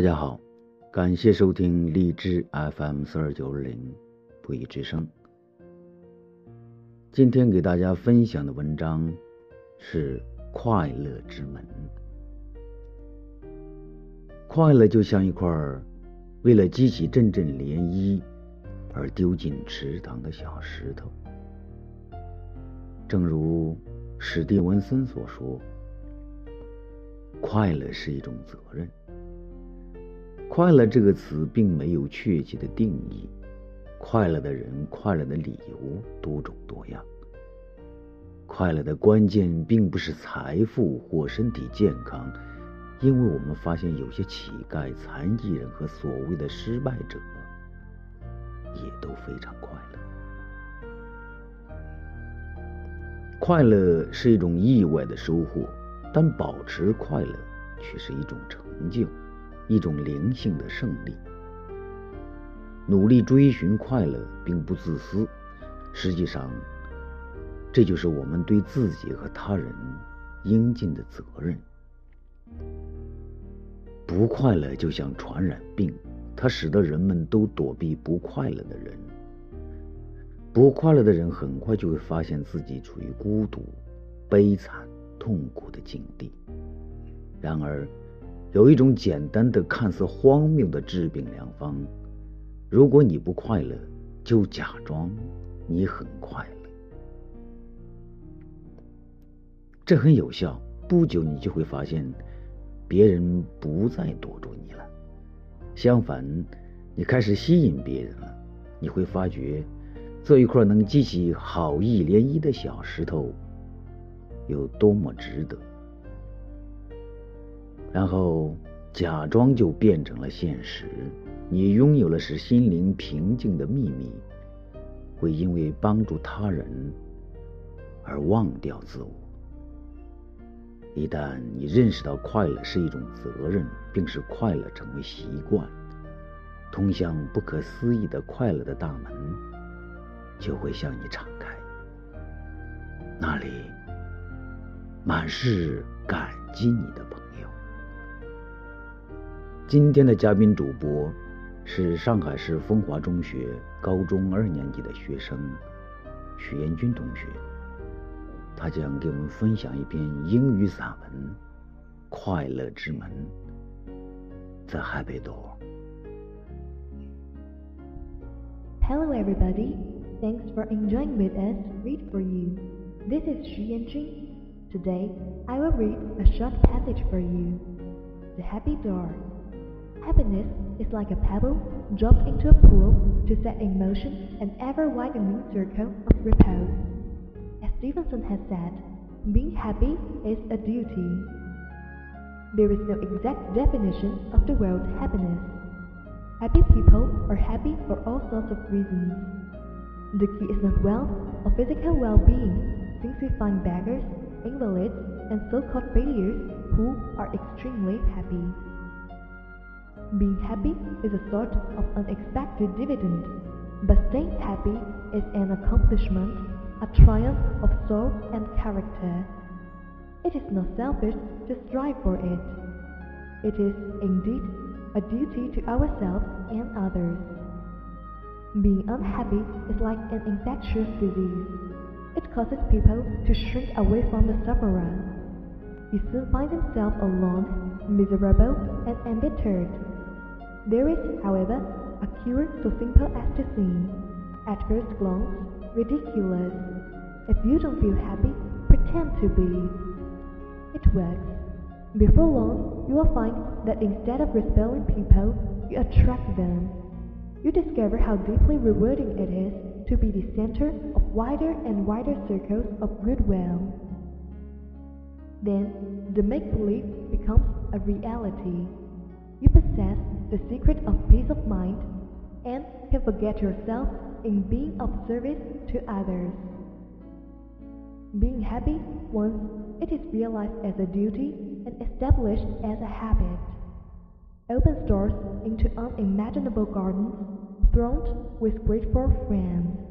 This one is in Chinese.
大家好，感谢收听荔枝 FM 四二九二零不义之声。今天给大家分享的文章是快乐之门。快乐就像一块为了激起阵阵涟漪而丢进池塘的小石头。正如史蒂文森所说，快乐是一种责任。快乐这个词并没有确切的定义，快乐的人、快乐的理由多种多样。快乐的关键并不是财富或身体健康，因为我们发现有些乞丐、残疾人和所谓的失败者也都非常快乐。快乐是一种意外的收获，但保持快乐却是一种成就。一种灵性的胜利。努力追寻快乐并不自私，实际上，这就是我们对自己和他人应尽的责任。不快乐就像传染病，它使得人们都躲避不快乐的人。不快乐的人很快就会发现自己处于孤独、悲惨、痛苦的境地。然而，有一种简单的、看似荒谬的治病良方：如果你不快乐，就假装你很快乐。这很有效，不久你就会发现，别人不再躲住你了。相反，你开始吸引别人了。你会发觉，这一块能激起好意涟漪的小石头，有多么值得。然后，假装就变成了现实。你拥有了使心灵平静的秘密，会因为帮助他人而忘掉自我。一旦你认识到快乐是一种责任，并使快乐成为习惯，通向不可思议的快乐的大门就会向你敞开。那里满是感激你的朋友。今天的嘉宾主播是上海市风华中学高中二年级的学生许彦军同学，他将给我们分享一篇英语散文《快乐之门》在海北读。Hello, everybody, thanks for enjoying with us read for you. This is Xu Yanjun. Today I will read a short passage for you. The Happy Door. Happiness is like a pebble dropped into a pool to set in motion an ever-widening circle of repose. As Stevenson has said, being happy is a duty. There is no exact definition of the word happiness. Happy people are happy for all sorts of reasons. The key is not wealth or physical well-being, since we find beggars, invalids, and so-called failures who are extremely happy. Being happy is a sort of unexpected dividend, but staying happy is an accomplishment, a triumph of soul and character. It is not selfish to strive for it. It is, indeed, a duty to ourselves and others. Being unhappy is like an infectious disease. It causes people to shrink away from the sufferer. He soon finds himself alone, miserable, and embittered. There is, however, a cure so simple as to seem, at first glance, ridiculous. If you don't feel happy, pretend to be. It works. Before long, you will find that instead of repelling people, you attract them. You discover how deeply rewarding it is to be the center of wider and wider circles of goodwill. Then, the make-believe becomes a reality. The secret of peace of mind and can forget yourself in being of service to others. Being happy once it is realized as a duty and established as a habit opens doors into unimaginable gardens thronged with grateful friends.